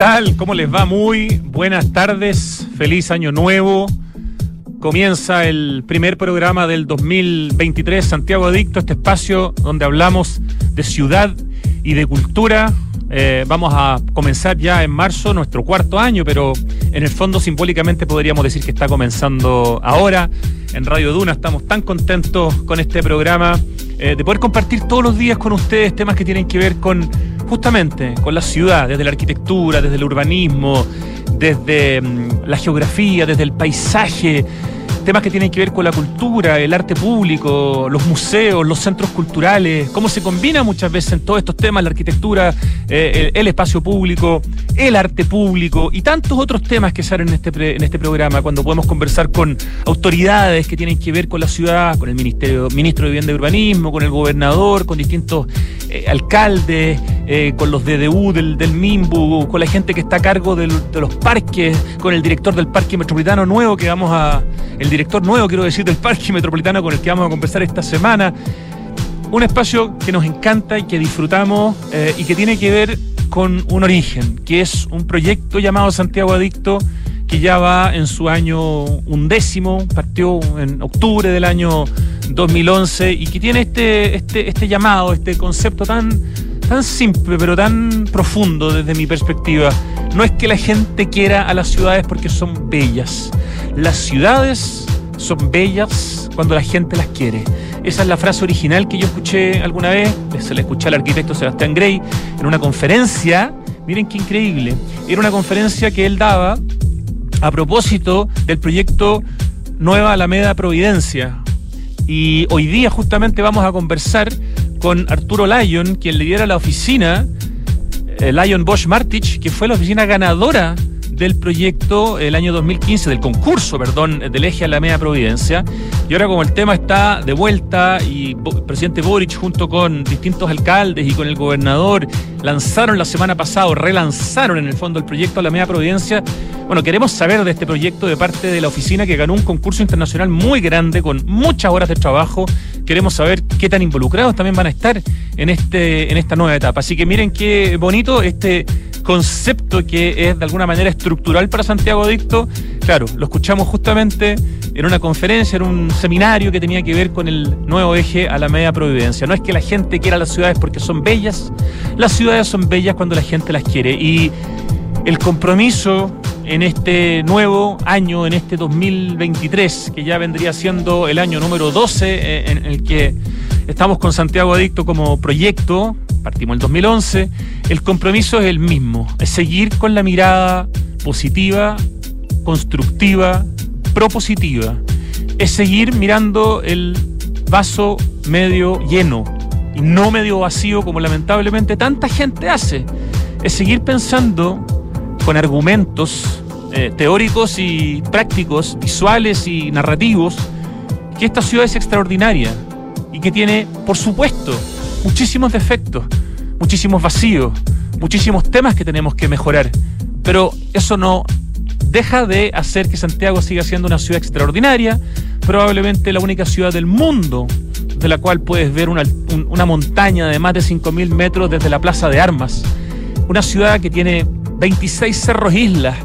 tal? ¿Cómo les va? Muy buenas tardes, feliz año nuevo. Comienza el primer programa del 2023, Santiago Adicto, este espacio donde hablamos de ciudad y de cultura. Eh, vamos a comenzar ya en marzo nuestro cuarto año, pero en el fondo simbólicamente podríamos decir que está comenzando ahora. En Radio Duna estamos tan contentos con este programa eh, de poder compartir todos los días con ustedes temas que tienen que ver con justamente con la ciudad, desde la arquitectura, desde el urbanismo, desde mm, la geografía, desde el paisaje, temas que tienen que ver con la cultura, el arte público, los museos, los centros culturales, cómo se combina muchas veces en todos estos temas la arquitectura, eh, el, espacio público, el arte público y tantos otros temas que salen en este, en este programa, cuando podemos conversar con autoridades que tienen que ver con la ciudad, con el Ministerio, Ministro de Vivienda y Urbanismo, con el gobernador, con distintos eh, alcaldes, eh, con los DDU del, MIMBU, con la gente que está a cargo de los parques, con el director del Parque Metropolitano Nuevo que vamos a... El director nuevo, quiero decir, del Parque Metropolitano con el que vamos a conversar esta semana. Un espacio que nos encanta y que disfrutamos eh, y que tiene que ver con un origen, que es un proyecto llamado Santiago Adicto, que ya va en su año undécimo, partió en octubre del año 2011 y que tiene este, este, este llamado, este concepto tan, tan simple pero tan profundo desde mi perspectiva. No es que la gente quiera a las ciudades porque son bellas. Las ciudades son bellas cuando la gente las quiere. Esa es la frase original que yo escuché alguna vez, se la escuché al arquitecto Sebastián Grey en una conferencia. Miren qué increíble. Era una conferencia que él daba a propósito del proyecto Nueva Alameda Providencia. Y hoy día justamente vamos a conversar con Arturo Lyon, quien lidera la oficina eh, Lion Bosch Martich, que fue la oficina ganadora del proyecto el año 2015, del concurso, perdón, del eje Alameda Providencia. Y ahora como el tema está de vuelta y presidente Boric junto con distintos alcaldes y con el gobernador lanzaron la semana pasada, relanzaron en el fondo el proyecto Alameda Providencia, bueno, queremos saber de este proyecto de parte de la oficina que ganó un concurso internacional muy grande con muchas horas de trabajo. Queremos saber qué tan involucrados también van a estar en, este, en esta nueva etapa. Así que miren qué bonito este concepto que es de alguna manera estructural para Santiago Adicto. Claro, lo escuchamos justamente en una conferencia, en un seminario que tenía que ver con el nuevo eje a la media providencia. No es que la gente quiera las ciudades porque son bellas, las ciudades son bellas cuando la gente las quiere. Y el compromiso en este nuevo año, en este 2023, que ya vendría siendo el año número 12 eh, en el que estamos con Santiago Adicto como proyecto, partimos el 2011, el compromiso es el mismo, es seguir con la mirada positiva, constructiva, propositiva, es seguir mirando el vaso medio lleno y no medio vacío como lamentablemente tanta gente hace, es seguir pensando con argumentos eh, teóricos y prácticos, visuales y narrativos, que esta ciudad es extraordinaria y que tiene, por supuesto, muchísimos defectos, muchísimos vacíos, muchísimos temas que tenemos que mejorar. Pero eso no deja de hacer que Santiago siga siendo una ciudad extraordinaria, probablemente la única ciudad del mundo de la cual puedes ver una, una montaña de más de 5.000 metros desde la Plaza de Armas. Una ciudad que tiene 26 cerros islas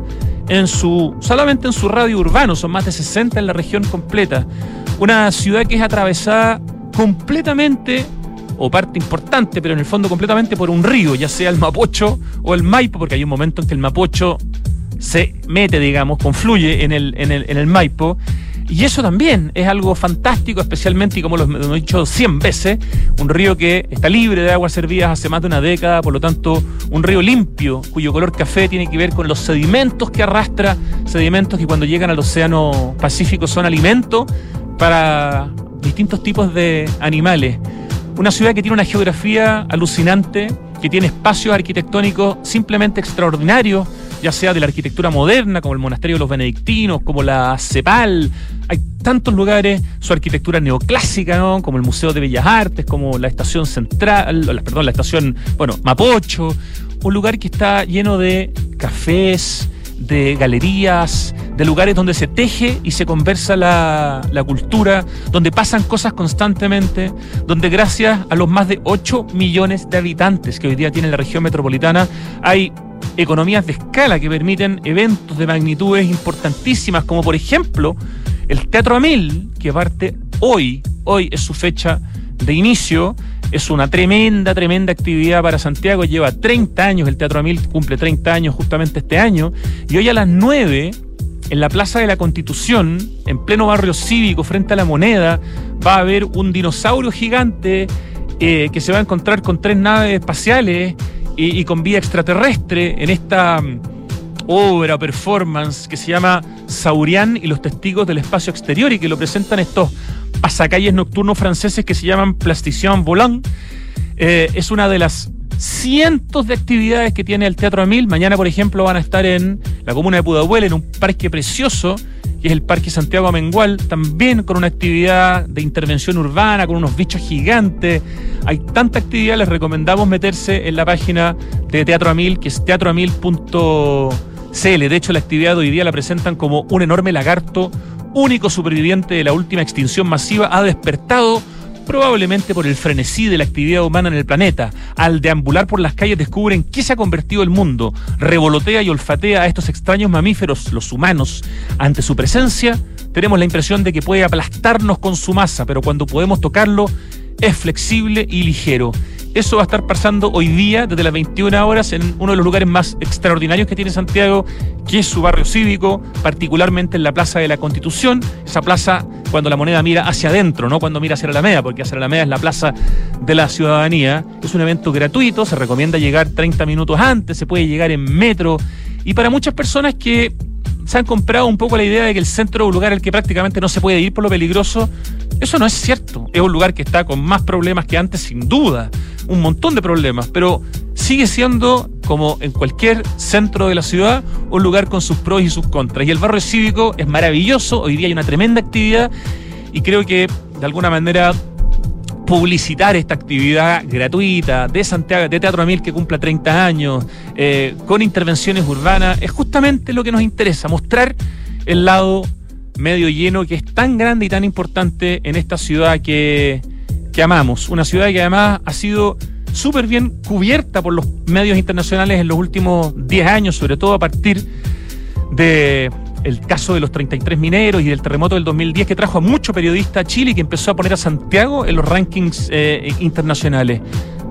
en su, solamente en su radio urbano, son más de 60 en la región completa. Una ciudad que es atravesada completamente, o parte importante, pero en el fondo completamente por un río, ya sea el Mapocho o el Maipo, porque hay un momento en que el Mapocho se mete, digamos, confluye en el, en el, en el Maipo. Y eso también es algo fantástico, especialmente, y como lo hemos dicho 100 veces, un río que está libre de aguas servidas hace más de una década, por lo tanto, un río limpio, cuyo color café tiene que ver con los sedimentos que arrastra, sedimentos que cuando llegan al Océano Pacífico son alimento para distintos tipos de animales. Una ciudad que tiene una geografía alucinante, que tiene espacios arquitectónicos simplemente extraordinarios, ya sea de la arquitectura moderna, como el Monasterio de los Benedictinos, como la CEPAL. Hay tantos lugares, su arquitectura neoclásica, como el Museo de Bellas Artes, como la Estación Central, perdón, la Estación, bueno, Mapocho. Un lugar que está lleno de cafés, de galerías, de lugares donde se teje y se conversa la, la, cultura, donde pasan cosas constantemente, donde gracias a los más de 8 millones de habitantes que hoy día tiene la región metropolitana, hay economías de escala que permiten eventos de magnitudes importantísimas, como por ejemplo el Teatro Amil, que parte hoy, hoy es su fecha de inicio. Es una tremenda, tremenda actividad para Santiago. Lleva 30 años, el Teatro Amil cumple 30 años justamente este año. Y hoy a las 9, en la Plaza de la Constitución, en pleno barrio cívico, frente a la moneda, va a haber un dinosaurio gigante eh, que se va a encontrar con tres naves espaciales y, con vida extraterrestre en esta mm, obra, performance que se llama Saurian y los testigos del espacio exterior y que lo presentan estos pasacalles nocturnos franceses que se llaman Plasticien Volant. Eh, es una de las cientos de actividades que tiene el Teatro Amil. Mañana, por ejemplo, van a estar en la comuna de Pudahuel, en un parque precioso, que es el Parque Santiago Amengual, también con una actividad de intervención urbana, con unos bichos gigantes. Hay tanta actividad, les recomendamos meterse en la página de Teatro Amil, que es teatroamil.cl. De hecho, la actividad de hoy día la presentan como un enorme lagarto único superviviente de la última extinción masiva, ha despertado probablemente por el frenesí de la actividad humana en el planeta. Al deambular por las calles descubren qué se ha convertido el mundo, revolotea y olfatea a estos extraños mamíferos, los humanos. Ante su presencia, tenemos la impresión de que puede aplastarnos con su masa, pero cuando podemos tocarlo, es flexible y ligero. Eso va a estar pasando hoy día desde las 21 horas en uno de los lugares más extraordinarios que tiene Santiago, que es su barrio cívico, particularmente en la Plaza de la Constitución, esa plaza cuando la moneda mira hacia adentro, no cuando mira hacia la Alameda, porque hacia la Alameda es la plaza de la ciudadanía. Es un evento gratuito, se recomienda llegar 30 minutos antes, se puede llegar en metro y para muchas personas que se han comprado un poco la idea de que el centro es un lugar al que prácticamente no se puede ir por lo peligroso. Eso no es cierto. Es un lugar que está con más problemas que antes, sin duda. Un montón de problemas. Pero sigue siendo, como en cualquier centro de la ciudad, un lugar con sus pros y sus contras. Y el barrio cívico es maravilloso. Hoy día hay una tremenda actividad. Y creo que, de alguna manera, publicitar esta actividad gratuita de Santiago, de Teatro Amil que cumpla 30 años, eh, con intervenciones urbanas, es justamente lo que nos interesa, mostrar el lado medio lleno que es tan grande y tan importante en esta ciudad que, que amamos. Una ciudad que además ha sido súper bien cubierta por los medios internacionales en los últimos 10 años, sobre todo a partir de el caso de los 33 mineros y del terremoto del 2010 que trajo a mucho periodista a Chile y que empezó a poner a Santiago en los rankings eh, internacionales.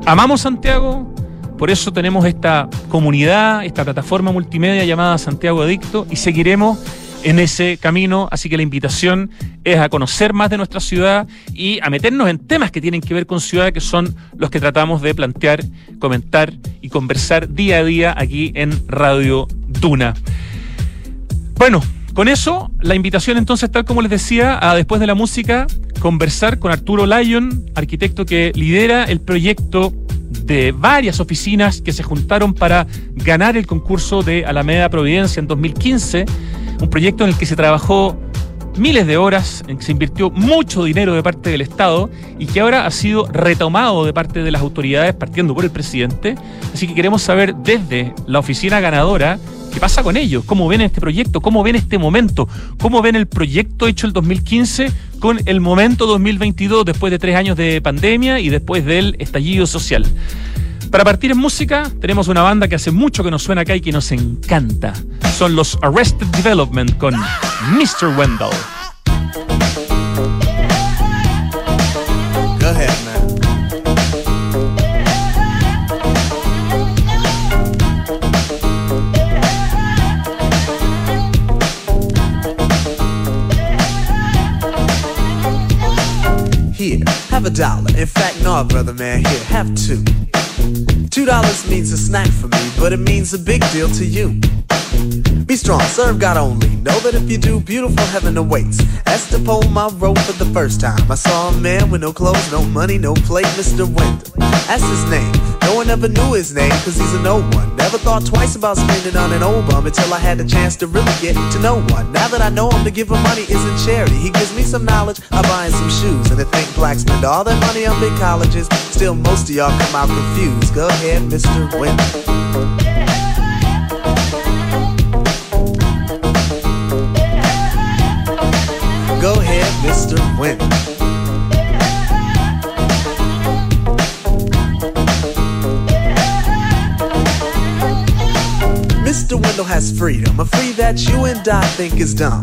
Amamos Santiago, por eso tenemos esta comunidad, esta plataforma multimedia llamada Santiago Adicto y seguiremos en ese camino, así que la invitación es a conocer más de nuestra ciudad y a meternos en temas que tienen que ver con ciudad, que son los que tratamos de plantear, comentar y conversar día a día aquí en Radio Duna. Bueno, con eso, la invitación entonces, tal como les decía, a después de la música, conversar con Arturo Lyon, arquitecto que lidera el proyecto de varias oficinas que se juntaron para ganar el concurso de Alameda Providencia en 2015, un proyecto en el que se trabajó miles de horas, en que se invirtió mucho dinero de parte del Estado y que ahora ha sido retomado de parte de las autoridades, partiendo por el presidente. Así que queremos saber desde la oficina ganadora ¿Qué pasa con ellos? ¿Cómo ven este proyecto? ¿Cómo ven este momento? ¿Cómo ven el proyecto hecho el 2015 con el momento 2022 después de tres años de pandemia y después del estallido social? Para partir en música, tenemos una banda que hace mucho que nos suena acá y que nos encanta. Son los Arrested Development con Mr. Wendell. Have a dollar. In fact, no, brother man, here, have two. Two dollars means a snack for me, but it means a big deal to you. Be strong, serve God only. Know that if you do, beautiful heaven awaits. As to pull my rope for the first time, I saw a man with no clothes, no money, no plate, Mr. Wendell. That's his name. No one ever knew his name, cause he's a no one. Never thought twice about spending on an old bum until I had the chance to really get to know one. Now that I know him, to give him money isn't charity. He gives me some knowledge, I buy him some shoes. And to think blacks spend all their money on big colleges, still most of y'all come out confused. Go ahead, Mr. Wendell. Go ahead, Mr. Win. Window has freedom, a free that you and I think is dumb.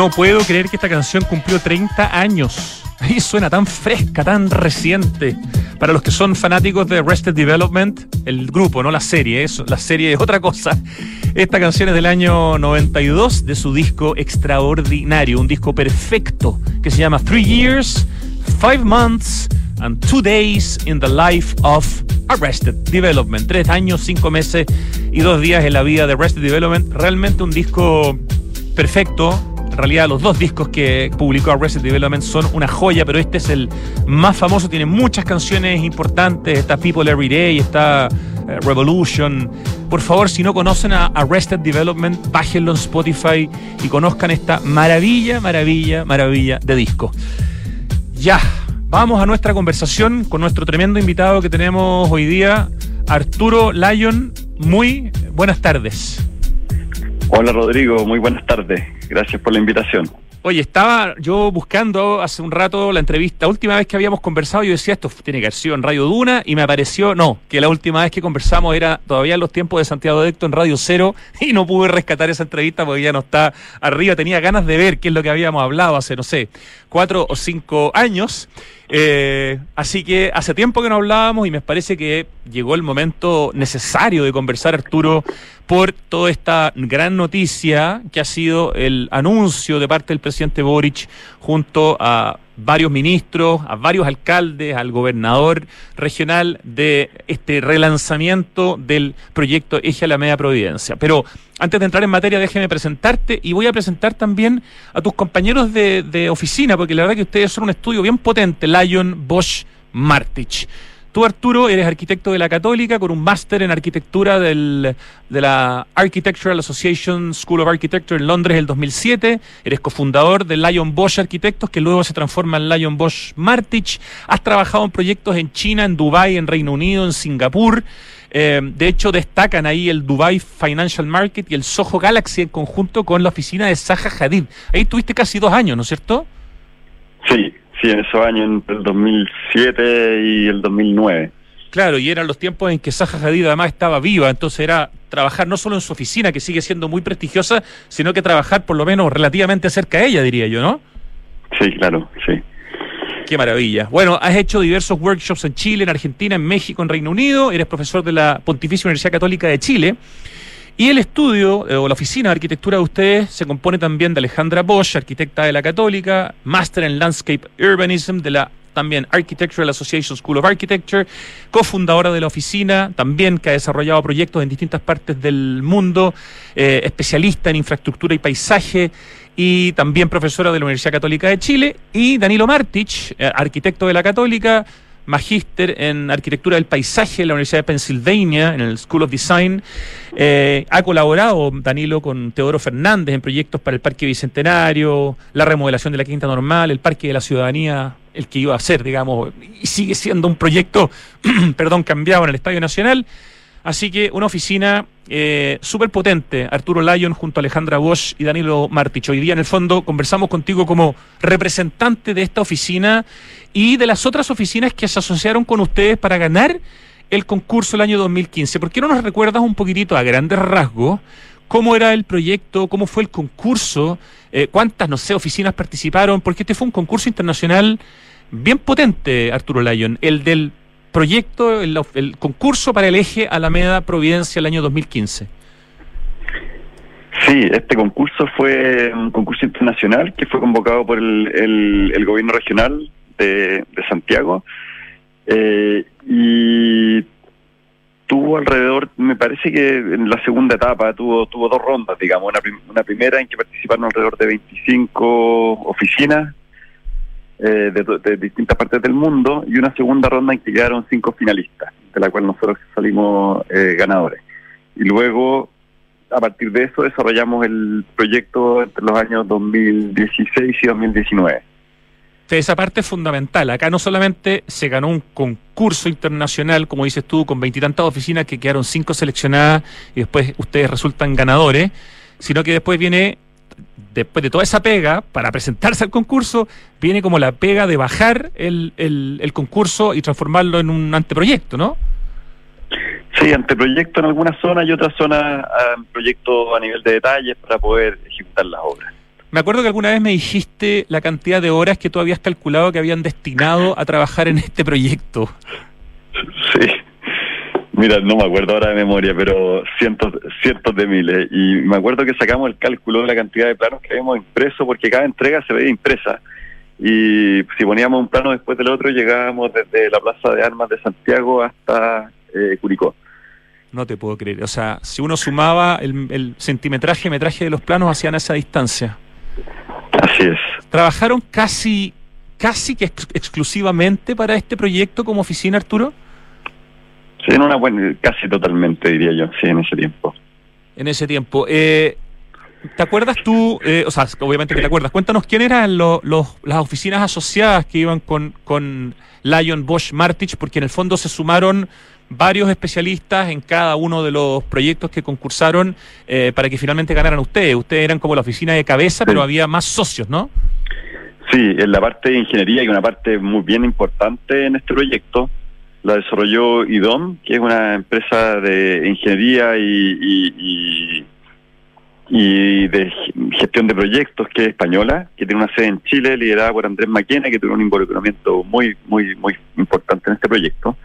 No puedo creer que esta canción cumplió 30 años. Y suena tan fresca, tan reciente. Para los que son fanáticos de Arrested Development, el grupo, no la serie, eso, la serie es otra cosa. Esta canción es del año 92 de su disco extraordinario, un disco perfecto que se llama Three Years, Five Months and Two Days in the Life of Arrested Development. Tres años, cinco meses y dos días en la vida de Arrested Development. Realmente un disco perfecto, realidad los dos discos que publicó Arrested Development son una joya, pero este es el más famoso, tiene muchas canciones importantes, está People Every Day, está eh, Revolution. Por favor, si no conocen a Arrested Development, bájenlo en Spotify y conozcan esta maravilla, maravilla, maravilla de disco. Ya, vamos a nuestra conversación con nuestro tremendo invitado que tenemos hoy día, Arturo Lyon. Muy buenas tardes. Hola Rodrigo, muy buenas tardes. Gracias por la invitación. Oye, estaba yo buscando hace un rato la entrevista. Última vez que habíamos conversado, yo decía esto tiene que haber sido en Radio Duna y me apareció, no, que la última vez que conversamos era todavía en los tiempos de Santiago Decto en Radio Cero y no pude rescatar esa entrevista porque ya no está arriba. Tenía ganas de ver qué es lo que habíamos hablado hace, no sé, cuatro o cinco años. Eh, así que hace tiempo que no hablábamos y me parece que llegó el momento necesario de conversar, Arturo, por toda esta gran noticia que ha sido el anuncio de parte del presidente Boric junto a varios ministros, a varios alcaldes, al gobernador regional de este relanzamiento del proyecto Eje a la Media Providencia. Pero antes de entrar en materia, déjeme presentarte y voy a presentar también a tus compañeros de, de oficina, porque la verdad que ustedes son un estudio bien potente, Lion, Bosch, Martich. Tú, Arturo, eres arquitecto de la Católica con un máster en arquitectura del, de la Architectural Association School of Architecture en Londres el 2007. Eres cofundador de Lion Bosch Arquitectos, que luego se transforma en Lion Bosch Martich. Has trabajado en proyectos en China, en Dubái, en Reino Unido, en Singapur. Eh, de hecho, destacan ahí el Dubai Financial Market y el Soho Galaxy en conjunto con la oficina de Zaha Hadid. Ahí tuviste casi dos años, ¿no es cierto? Sí, sí, en esos años, entre el 2007 y el 2009. Claro, y eran los tiempos en que Zaha Hadid además estaba viva, entonces era trabajar no solo en su oficina, que sigue siendo muy prestigiosa, sino que trabajar por lo menos relativamente cerca de ella, diría yo, ¿no? Sí, claro, sí. Qué maravilla. Bueno, has hecho diversos workshops en Chile, en Argentina, en México, en Reino Unido, eres profesor de la Pontificia Universidad Católica de Chile. Y el estudio eh, o la oficina de arquitectura de ustedes se compone también de Alejandra Bosch, arquitecta de la Católica, máster en Landscape Urbanism de la también Architectural Association School of Architecture, cofundadora de la oficina, también que ha desarrollado proyectos en distintas partes del mundo, eh, especialista en infraestructura y paisaje y también profesora de la Universidad Católica de Chile, y Danilo Martich, eh, arquitecto de la Católica, magíster en arquitectura del paisaje en la Universidad de Pennsylvania, en el School of Design. Eh, ha colaborado Danilo con Teodoro Fernández en proyectos para el Parque Bicentenario, la remodelación de la Quinta Normal, el Parque de la Ciudadanía, el que iba a ser, digamos, y sigue siendo un proyecto, perdón, cambiado en el Estadio Nacional. Así que una oficina eh, súper potente, Arturo Lyon junto a Alejandra Bosch y Danilo Martich. Hoy día en el fondo conversamos contigo como representante de esta oficina y de las otras oficinas que se asociaron con ustedes para ganar el concurso el año 2015. ¿Por qué no nos recuerdas un poquitito a grandes rasgos cómo era el proyecto, cómo fue el concurso, eh, cuántas, no sé, oficinas participaron? Porque este fue un concurso internacional bien potente, Arturo Lyon, el del proyecto, el, concurso para el eje Alameda Providencia el año 2015. Sí, este concurso fue un concurso internacional que fue convocado por el, gobierno regional de, Santiago eh, y tuvo alrededor, me parece que en la segunda etapa tuvo tuvo dos rondas, digamos, una primera en que participaron alrededor de 25 oficinas eh, de, distintas partes del mundo y una segunda ronda en que quedaron cinco finalistas, de la cual nosotros salimos eh, ganadores. Y luego, a partir de eso, desarrollamos el proyecto entre los años 2016 y 2019. Esa parte es fundamental. Acá no solamente se ganó un concurso internacional, como dices tú, con veintitantas oficinas que quedaron cinco seleccionadas y después ustedes resultan ganadores, sino que después viene después de toda esa pega, para presentarse al concurso, viene como la pega de bajar el, el, concurso y transformarlo en un anteproyecto, ¿no? Sí, anteproyecto en algunas zonas y otras zonas proyecto a nivel de detalles para poder ejecutar las obras. Me acuerdo que alguna vez me dijiste la cantidad de horas que tú habías calculado que habían destinado a trabajar en este proyecto. Sí, Mira, no me acuerdo ahora de memoria, pero cientos, cientos de miles. Y me acuerdo que sacamos el cálculo de la cantidad de planos que habíamos impreso, porque cada entrega se veía impresa. Y si poníamos un plano después del otro, llegábamos desde la Plaza de Armas de Santiago hasta eh, Curicó. No te puedo creer. O sea, si uno sumaba el, el centimetraje, metraje de los planos, hacían esa distancia. Así es. ¿Trabajaron casi, casi que exclusivamente para este proyecto como oficina, Arturo? Sí, en una buena, casi totalmente diría yo, sí, en ese tiempo. En ese tiempo. Eh, ¿Te acuerdas tú, eh, o sea, obviamente que te acuerdas, cuéntanos quién eran los, las oficinas asociadas que iban con, con Lion Bosch Martich, porque en el fondo se sumaron varios especialistas en cada uno de los proyectos que concursaron eh, para que finalmente ganaran ustedes. Ustedes eran como la oficina de cabeza, pero había más socios, ¿no? Sí, en la parte de ingeniería hay una parte muy bien importante en este proyecto la desarrolló IDOM, que es una empresa de ingeniería y, y, de gestión de proyectos que es española, que tiene una sede en Chile, liderada por Andrés Maquena, que tuvo un involucramiento muy, muy, muy importante en este proyecto.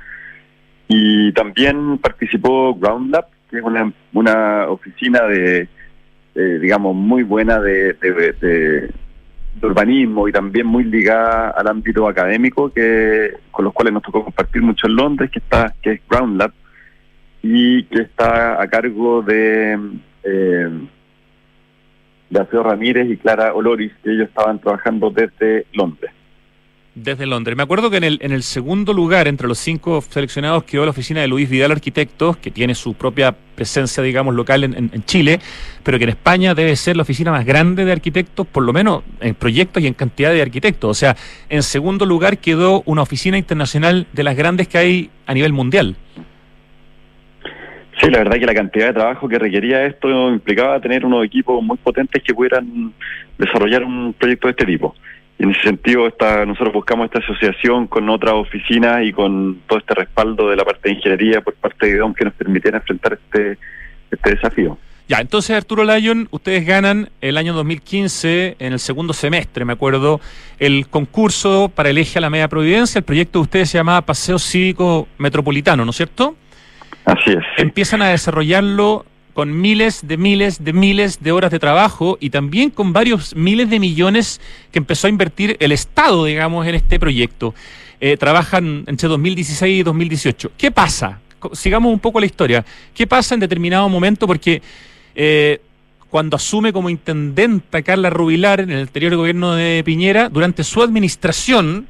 Y también participó GroundLab, que es una, una oficina de, digamos, muy buena de de urbanismo y también muy ligada al ámbito académico que con los cuales nos tocó compartir mucho en Londres que está que es Ground Lab y que está a cargo de eh, de Alfredo Ramírez y Clara Oloris que ellos estaban trabajando desde Londres desde Londres. Me acuerdo que en el, en el segundo lugar, entre los cinco seleccionados, quedó la oficina de Luis Vidal Arquitectos, que tiene su propia presencia, digamos, local en, en, Chile, pero que en España debe ser la oficina más grande de arquitectos, por lo menos en proyectos y en cantidad de arquitectos. O sea, en segundo lugar quedó una oficina internacional de las grandes que hay a nivel mundial. Sí, la verdad que la cantidad de trabajo que requería esto implicaba tener unos equipos muy potentes que pudieran desarrollar un proyecto de este tipo en ese sentido, está, nosotros buscamos esta asociación con otras oficinas y con todo este respaldo de la parte de ingeniería por parte de DOM que nos permitiera enfrentar este, este desafío. Ya, entonces Arturo Lyon, ustedes ganan el año 2015, en el segundo semestre, me acuerdo, el concurso para el eje a la media providencia. El proyecto de ustedes se llamaba Paseo Cívico Metropolitano, ¿no es cierto? Así es. Empiezan a desarrollarlo con miles de miles de miles de horas de trabajo y también con varios miles de millones que empezó a invertir el Estado, digamos, en este proyecto. Eh, trabajan entre 2016 y 2018. ¿Qué pasa? Sigamos un poco la historia. ¿Qué pasa en determinado momento? Porque eh, cuando asume como intendenta Carla Rubilar en el anterior gobierno de Piñera, durante su administración,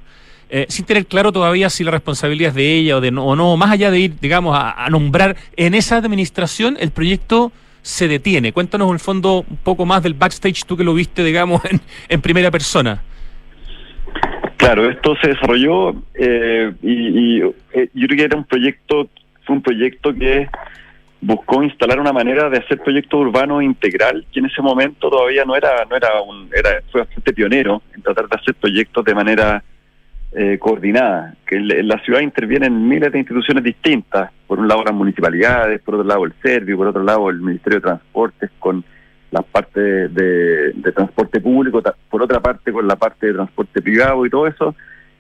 eh, sin tener claro todavía si la responsabilidad es de ella o, de no, o no, más allá de ir, digamos, a, nombrar en esa administración, el proyecto se detiene. Cuéntanos en el fondo un poco más del backstage, tú que lo viste, digamos, en, primera persona. Claro, esto se desarrolló eh, y, y eh, yo creo que era un proyecto, fue un proyecto que buscó instalar una manera de hacer proyecto urbano integral que en ese momento todavía no era no era un era fue bastante pionero en tratar de hacer proyectos de manera eh, coordinada que en la ciudad intervienen miles de instituciones distintas por un lado las municipalidades por otro lado el Servio por otro lado el Ministerio de Transportes con la parte de, transporte público por otra parte con la parte de transporte privado y todo eso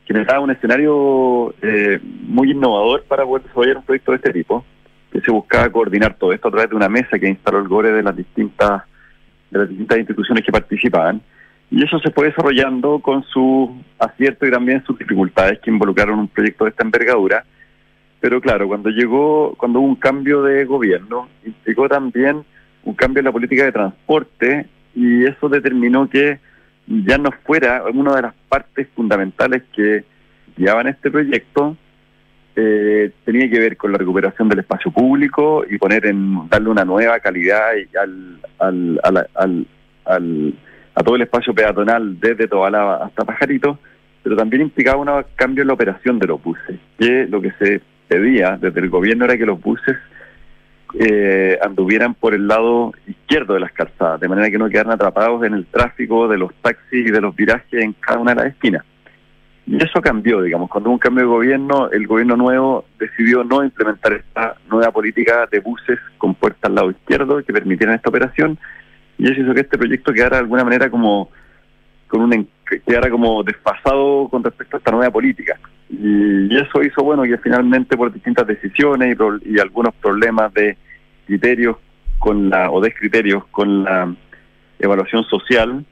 generaba un escenario eh, muy innovador para poder desarrollar un proyecto de este tipo que se buscaba coordinar todo esto a través de una mesa que instaló el GORE de las distintas de las distintas instituciones que participaban. Y eso se fue desarrollando con su acierto y también sus dificultades que involucraron un proyecto de esta envergadura. Pero claro, cuando llegó, cuando hubo un cambio de gobierno, implicó también un cambio en la política de transporte y eso determinó que ya no fuera una de las partes fundamentales que guiaban este proyecto, eh, tenía que ver con la recuperación del espacio público y poner en darle una nueva calidad al, al, al, al, a todo el espacio peatonal desde Tobalaba hasta Pajarito, pero también implicaba un cambio en la operación de los buses, que lo que se pedía desde el gobierno era que los buses eh, anduvieran por el lado izquierdo de las calzadas, de manera que no quedaran atrapados en el tráfico de los taxis y de los virajes en cada una de las esquinas. Y eso cambió, digamos, cuando hubo un cambio de gobierno, el gobierno nuevo decidió no implementar esta nueva política de buses con puerta al lado izquierdo que permitieran esta operación, y eso hizo que este proyecto quedara de alguna manera como con un quedara como desfasado con respecto a esta nueva política. Y, eso hizo, bueno, que finalmente por distintas decisiones y, y algunos problemas de criterios con la, o descriterios con la evaluación social,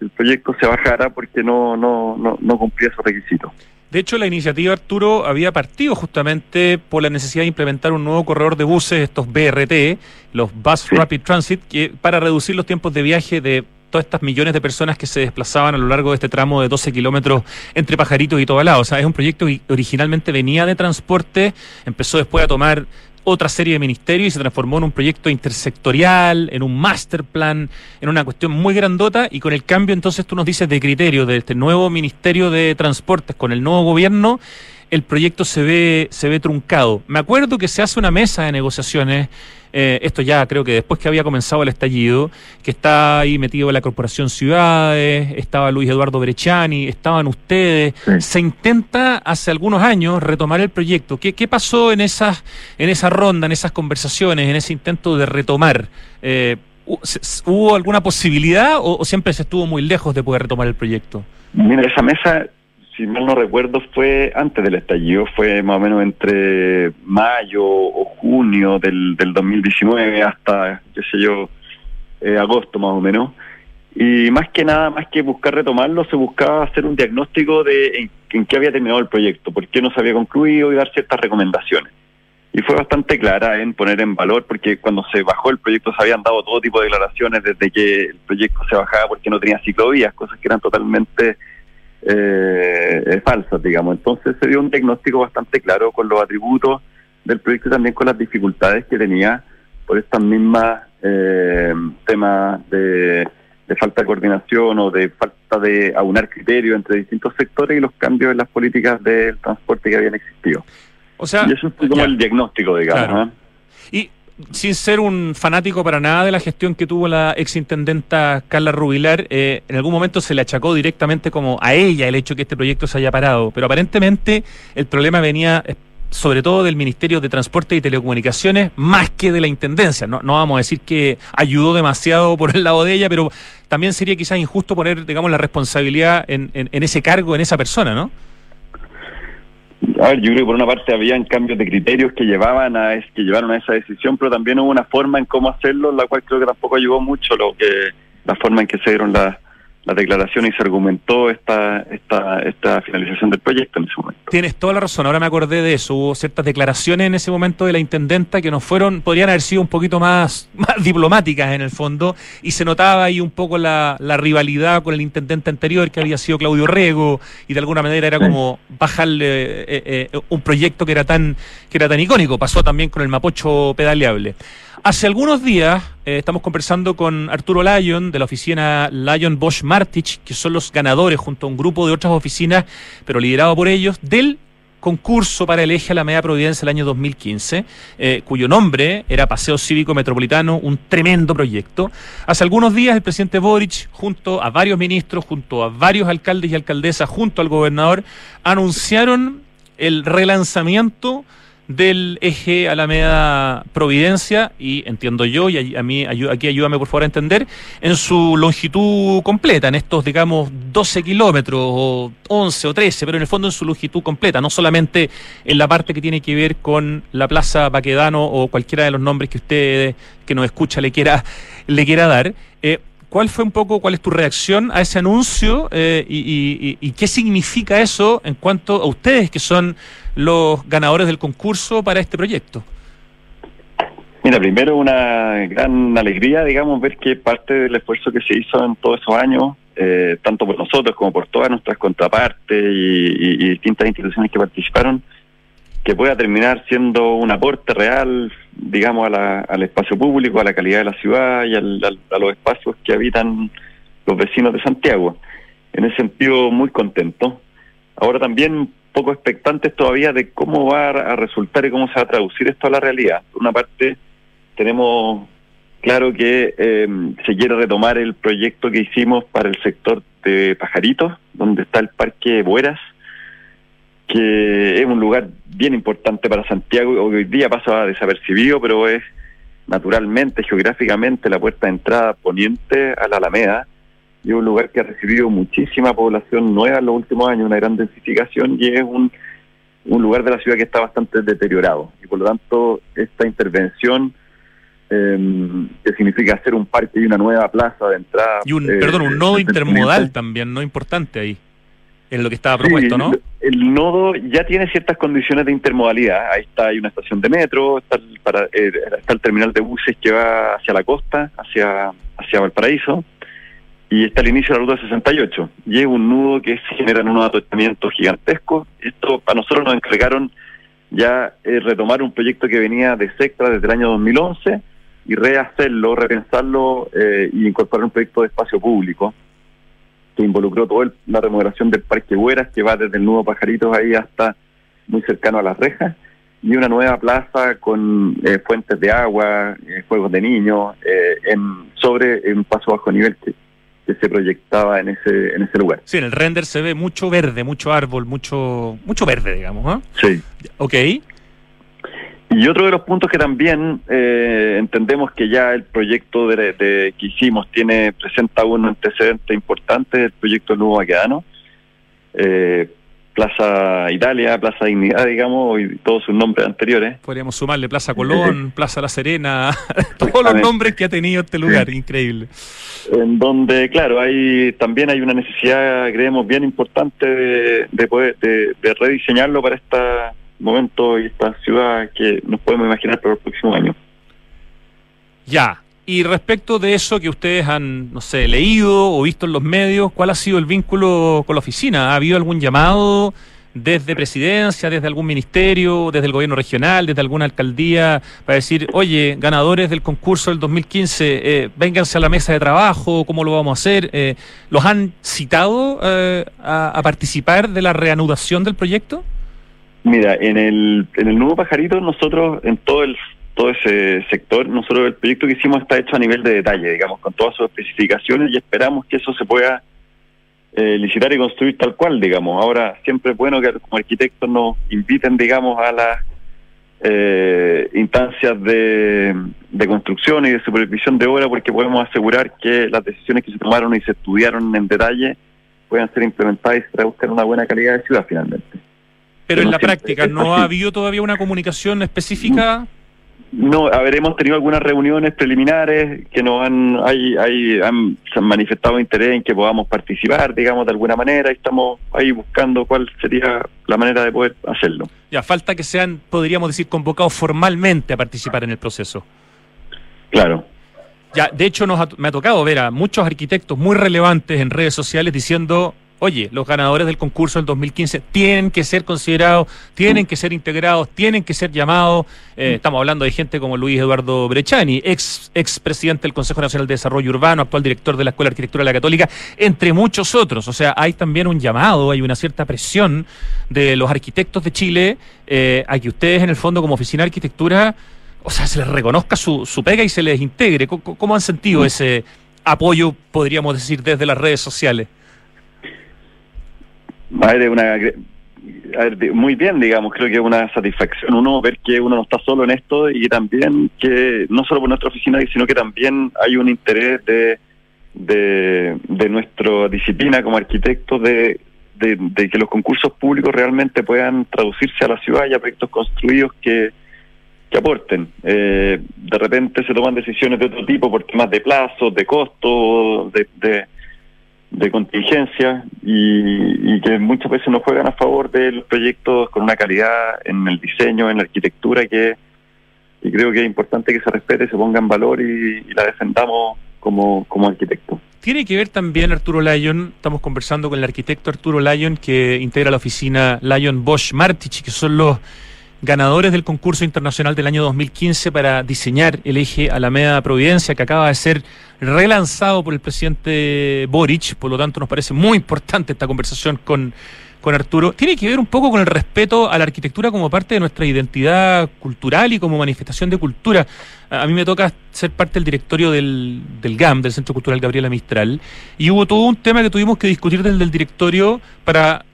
el proyecto se bajara porque no, no, no, no cumplía esos requisitos. De hecho, la iniciativa Arturo había partido justamente por la necesidad de implementar un nuevo corredor de buses, estos BRT, los Bus Rapid Transit, que para reducir los tiempos de viaje de todas estas millones de personas que se desplazaban a lo largo de este tramo de 12 kilómetros entre Pajaritos y Tobalá. O sea, es un proyecto que originalmente venía de transporte, empezó después a tomar otra serie de ministerios y se transformó en un proyecto intersectorial, en un master plan, en una cuestión muy grandota y con el cambio entonces tú nos dices de criterio de este nuevo Ministerio de Transportes con el nuevo gobierno, el proyecto se ve, se ve truncado. Me acuerdo que se hace una mesa de negociaciones eh, esto ya creo que después que había comenzado el estallido, que está ahí metido la Corporación Ciudades, estaba Luis Eduardo Brechani, estaban ustedes, se intenta hace algunos años retomar el proyecto. ¿Qué, qué pasó en, esas, en esa ronda, en esas conversaciones, en ese intento de retomar? Eh, ¿Hubo alguna posibilidad o, o siempre se estuvo muy lejos de poder retomar el proyecto? Mira, esa mesa si mal no recuerdo, fue antes del estallido, fue más o menos entre mayo o junio del, del 2019 hasta, qué sé yo, eh, agosto más o menos. Y más que nada, más que buscar retomarlo, se buscaba hacer un diagnóstico de en, qué había terminado el proyecto, por qué no se había concluido y dar ciertas recomendaciones. Y fue bastante clara en poner en valor, porque cuando se bajó el proyecto se habían dado todo tipo de declaraciones desde que el proyecto se bajaba porque no tenía ciclovías, cosas que eran totalmente eh, falsas, digamos. Entonces se dio un diagnóstico bastante claro con los atributos del proyecto y también con las dificultades que tenía por estas mismas eh, temas de, falta de coordinación o de falta de aunar criterios entre distintos sectores y los cambios en las políticas del transporte que habían existido. O sea, y eso es como el diagnóstico, digamos. Y sin ser un fanático para nada de la gestión que tuvo la exintendenta Carla Rubilar, eh, en algún momento se le achacó directamente como a ella el hecho que este proyecto se haya parado, pero aparentemente el problema venía eh, sobre todo del Ministerio de Transporte y Telecomunicaciones, más que de la Intendencia. No, no vamos a decir que ayudó demasiado por el lado de ella, pero también sería quizás injusto poner, digamos, la responsabilidad en, en, ese cargo, en esa persona, ¿no? A ver, yo creo que por una parte habían cambios de criterios que llevaban a que llevaron a esa decisión, pero también hubo una forma en cómo hacerlo, la cual creo que tampoco ayudó mucho lo que la forma en que se dieron las la declaración y se argumentó esta, esta, esta finalización del proyecto en ese momento. Tienes toda la razón, ahora me acordé de eso. Hubo ciertas declaraciones en ese momento de la intendenta que no fueron, podrían haber sido un poquito más, más diplomáticas en el fondo, y se notaba ahí un poco la, la rivalidad con el intendente anterior que había sido Claudio Rego, y de alguna manera era como bajarle eh, eh, un proyecto que era tan, que era tan icónico. Pasó también con el Mapocho pedaleable. Hace algunos días eh, estamos conversando con Arturo Lyon de la oficina Lyon Bosch Martich, que son los ganadores junto a un grupo de otras oficinas, pero liderado por ellos, del concurso para el eje a la media Providencia el año 2015, eh, cuyo nombre era Paseo Cívico Metropolitano, un tremendo proyecto. Hace algunos días el presidente Boric, junto a varios ministros, junto a varios alcaldes y alcaldesas, junto al gobernador, anunciaron el relanzamiento del eje Alameda Providencia y entiendo yo, y a mí aquí ayúdame por favor a entender, en su longitud completa, en estos digamos 12 kilómetros o 11 o 13, pero en el fondo en su longitud completa, no solamente en la parte que tiene que ver con la Plaza Baquedano o cualquiera de los nombres que usted que nos escucha le quiera, le quiera dar. Eh, ¿Cuál fue un poco, cuál es tu reacción a ese anuncio eh, y, qué significa eso en cuanto a ustedes que son los ganadores del concurso para este proyecto? Mira, primero una gran alegría, digamos, ver que parte del esfuerzo que se hizo en todos esos años, eh, tanto por nosotros como por todas nuestras contrapartes y distintas instituciones que participaron, que pueda terminar siendo un aporte real, digamos, al espacio público, a la calidad de la ciudad y a los espacios que habitan los vecinos de Santiago. En ese sentido, muy contento. Ahora también poco expectantes todavía de cómo va a resultar y cómo se va a traducir esto a la realidad. Por una parte, tenemos claro que em, se quiere retomar el proyecto que hicimos para el sector de Pajaritos, donde está el Parque Bueras, que es un lugar bien importante para Santiago, hoy día pasa desapercibido, pero es naturalmente, geográficamente, la puerta de entrada poniente a la Alameda, y es un lugar que ha recibido muchísima población nueva en los últimos años, una gran densificación, y es un, un lugar de la ciudad que está bastante deteriorado. Y por lo tanto, esta intervención, em, que significa hacer un parque y una nueva plaza de entrada. Y un, perdón, un eh, nodo intermodal también, ¿no? Importante ahí en lo que estaba propuesto, ¿no? El, nodo ya tiene ciertas condiciones de intermodalidad. Ahí está, hay una estación de metro, está el, para, eh, está el terminal de buses que va hacia la costa, hacia, hacia Valparaíso, y está el inicio de la ruta 68. Y es un nudo que generan unos atochamientos gigantescos. Esto para nosotros nos encargaron ya eh, retomar un proyecto que venía de Sectra desde el año 2011 y rehacerlo, repensarlo eh, y incorporar un proyecto de espacio público que involucró toda la remodelación del Parque Hueras, que va desde el Nudo Pajaritos ahí hasta muy cercano a las rejas, y una nueva plaza con eh, fuentes de agua, eh, juegos de niños, en, sobre un paso bajo nivel se proyectaba en ese en ese lugar. Sí, en el render se ve mucho verde, mucho árbol, mucho mucho verde, digamos. ¿no? Sí. Ok. Y otro de los puntos que también eh, entendemos que ya el proyecto de, que hicimos tiene presenta un antecedente importante, el proyecto Nuevo Baquedano, eh, Plaza Italia, Plaza Dignidad, digamos, y todos sus nombres anteriores. Podríamos sumarle Plaza Colón, Plaza La Serena, todos los nombres que ha tenido este lugar, increíble. En donde, claro, hay también hay una necesidad, creemos, bien importante de, poder de rediseñarlo para esta momento y esta ciudad que nos podemos imaginar para los próximos años. Ya. Y respecto de eso que ustedes han, no sé, leído o visto en los medios, ¿cuál ha sido el vínculo con la oficina? ¿Ha habido algún llamado desde presidencia, desde algún ministerio, desde el gobierno regional, desde alguna alcaldía, para decir, oye, ganadores del concurso del 2015, eh, vénganse a la mesa de trabajo, ¿cómo lo vamos a hacer? Eh, ¿Los han citado eh, a participar de la reanudación del proyecto? Mira, en el, en el nuevo pajarito nosotros en todo el todo ese sector. Nosotros el proyecto que hicimos está hecho a nivel de detalle, digamos, con todas sus especificaciones y esperamos que eso se pueda eh, licitar y construir tal cual, digamos. Ahora, siempre es bueno que como arquitectos nos inviten, digamos, a las eh, instancias de, de construcción y de supervisión de obra porque podemos asegurar que las decisiones que se tomaron y se estudiaron en detalle puedan ser implementadas y se traduzcan en una buena calidad de ciudad finalmente. Pero en la práctica, ¿no ha habido todavía una comunicación específica? No, a ver, hemos tenido algunas reuniones preliminares que nos han, hay, hay, han, se han manifestado interés en que podamos participar, digamos, de alguna manera, y estamos ahí buscando cuál sería la manera de poder hacerlo. Ya, falta que sean, podríamos decir, convocados formalmente a participar en el proceso. Claro. Ya, de hecho, nos ha, me ha tocado ver a muchos arquitectos muy relevantes en redes sociales diciendo oye, los ganadores del concurso del 2015 tienen que ser considerados, tienen que ser integrados, tienen que ser llamados. Eh, estamos hablando de gente como Luis Eduardo Brechani, ex, ex presidente del Consejo Nacional de Desarrollo Urbano, actual director de la Escuela de Arquitectura de la Católica, entre muchos otros. O sea, hay también un llamado, hay una cierta presión de los arquitectos de Chile eh, a que ustedes, en el fondo, como oficina de arquitectura, o sea, se les reconozca su, su pega y se les integre. ¿Cómo han sentido ese apoyo, podríamos decir, desde las redes sociales? A ver, una, muy bien, digamos, creo que es una satisfacción uno ver que uno no está solo en esto y también que no solo por nuestra oficina, sino que también hay un interés de, de, nuestra disciplina como arquitectos de, de, que los concursos públicos realmente puedan traducirse a la ciudad y a proyectos construidos que, que aporten. Eh, de repente se toman decisiones de otro tipo por temas de plazos, de costos, de de contingencia y, que muchas veces nos juegan a favor de los proyectos con una calidad en el diseño, en la arquitectura que y creo que es importante que se respete, se ponga en valor y, la defendamos como, como arquitecto. Tiene que ver también Arturo Lyon, estamos conversando con el arquitecto Arturo Lyon que integra la oficina Lyon Bosch Martich, que son los ganadores del concurso internacional del año 2015 para diseñar el eje Alameda Providencia, que acaba de ser relanzado por el presidente Boric. Por lo tanto, nos parece muy importante esta conversación con, con Arturo. Tiene que ver un poco con el respeto a la arquitectura como parte de nuestra identidad cultural y como manifestación de cultura. A mí me toca ser parte del directorio del, del GAM, del Centro Cultural Gabriela Mistral, y hubo todo un tema que tuvimos que discutir desde el directorio para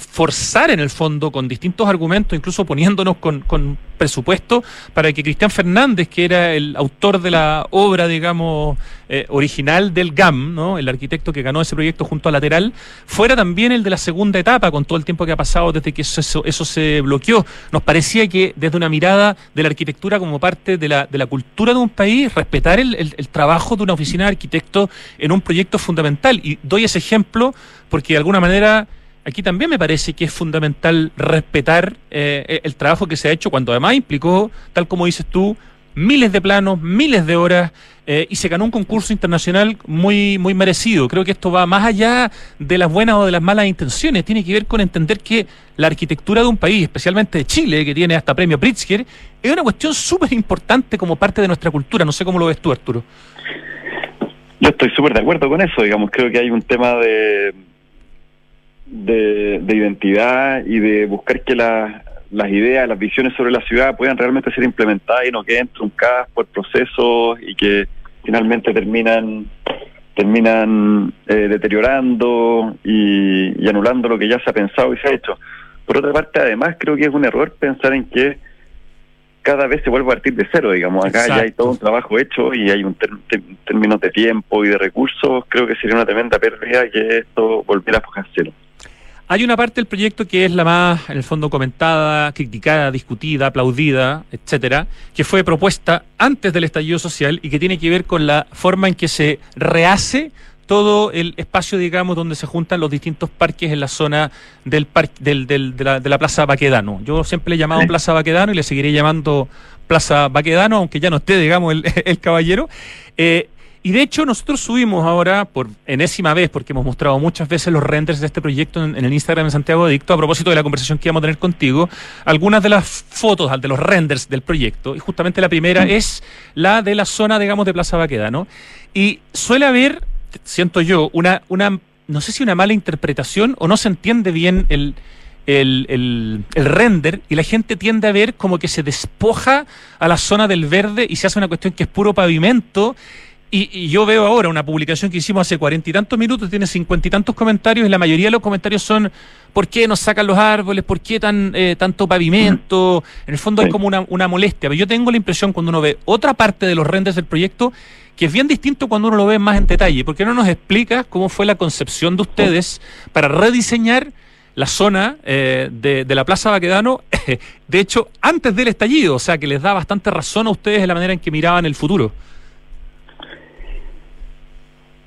forzar en el fondo con distintos argumentos, incluso poniéndonos con, con, presupuesto, para que Cristian Fernández, que era el autor de la obra, digamos, eh, original del GAM, ¿no? el arquitecto que ganó ese proyecto junto a Lateral, fuera también el de la segunda etapa, con todo el tiempo que ha pasado desde que eso, eso, se bloqueó. Nos parecía que desde una mirada de la arquitectura como parte de la, de la cultura de un país, respetar el, el trabajo de una oficina de arquitectos en un proyecto fundamental. Y doy ese ejemplo porque de alguna manera aquí también me parece que es fundamental respetar eh, el trabajo que se ha hecho cuando además implicó, tal como dices tú, miles de planos, miles de horas eh, y se ganó un concurso internacional muy, muy merecido. Creo que esto va más allá de las buenas o de las malas intenciones. Tiene que ver con entender que la arquitectura de un país, especialmente de Chile, que tiene hasta premio Pritzker, es una cuestión súper importante como parte de nuestra cultura. No sé cómo lo ves tú, Arturo. Yo estoy súper de acuerdo con eso, digamos, creo que hay un tema de, de, identidad y de buscar que las ideas, las visiones sobre la ciudad puedan realmente ser implementadas y no queden truncadas por procesos y que finalmente terminan terminan eh, deteriorando y, anulando lo que ya se ha pensado y se ha hecho. Por otra parte, además, creo que es un error pensar en que cada vez se vuelve a partir de cero, digamos. Acá ya hay todo un trabajo hecho y hay un término de tiempo y de recursos. Creo que sería una tremenda pérdida que esto volviera a cero. Hay una parte del proyecto que es la más, en el fondo, comentada, criticada, discutida, aplaudida, etcétera, que fue propuesta antes del estallido social y que tiene que ver con la forma en que se rehace todo el espacio, digamos, donde se juntan los distintos parques en la zona del, del, del de, la, de, la, Plaza Baquedano. Yo siempre le he llamado Plaza Baquedano y le seguiré llamando Plaza Baquedano, aunque ya no esté, digamos, el, el caballero. Eh, y de hecho nosotros subimos ahora, por enésima vez, porque hemos mostrado muchas veces los renders de este proyecto en, el Instagram de Santiago Adicto, a propósito de la conversación que íbamos a tener contigo, algunas de las fotos de los renders del proyecto. Y justamente la primera mm. es la de la zona, digamos, de Plaza Baqueda, Y suele haber, siento yo, una, una, no sé si una mala interpretación o no se entiende bien el, el, el, el, render y la gente tiende a ver como que se despoja a la zona del verde y se hace una cuestión que es puro pavimento. Y, y yo veo ahora una publicación que hicimos hace cuarenta y tantos minutos, tiene cincuenta y tantos comentarios y la mayoría de los comentarios son ¿por qué nos sacan los árboles? ¿Por qué tan, eh, tanto pavimento? En el fondo hay como una, una molestia. Pero yo tengo la impresión cuando uno ve otra parte de los renders del proyecto que es bien distinto cuando uno lo ve más en detalle. ¿Por qué no nos explica cómo fue la concepción de ustedes para rediseñar la zona eh, de, de, la Plaza Baquedano, de hecho, antes del estallido, o sea, que les da bastante razón a ustedes en la manera en que miraban el futuro.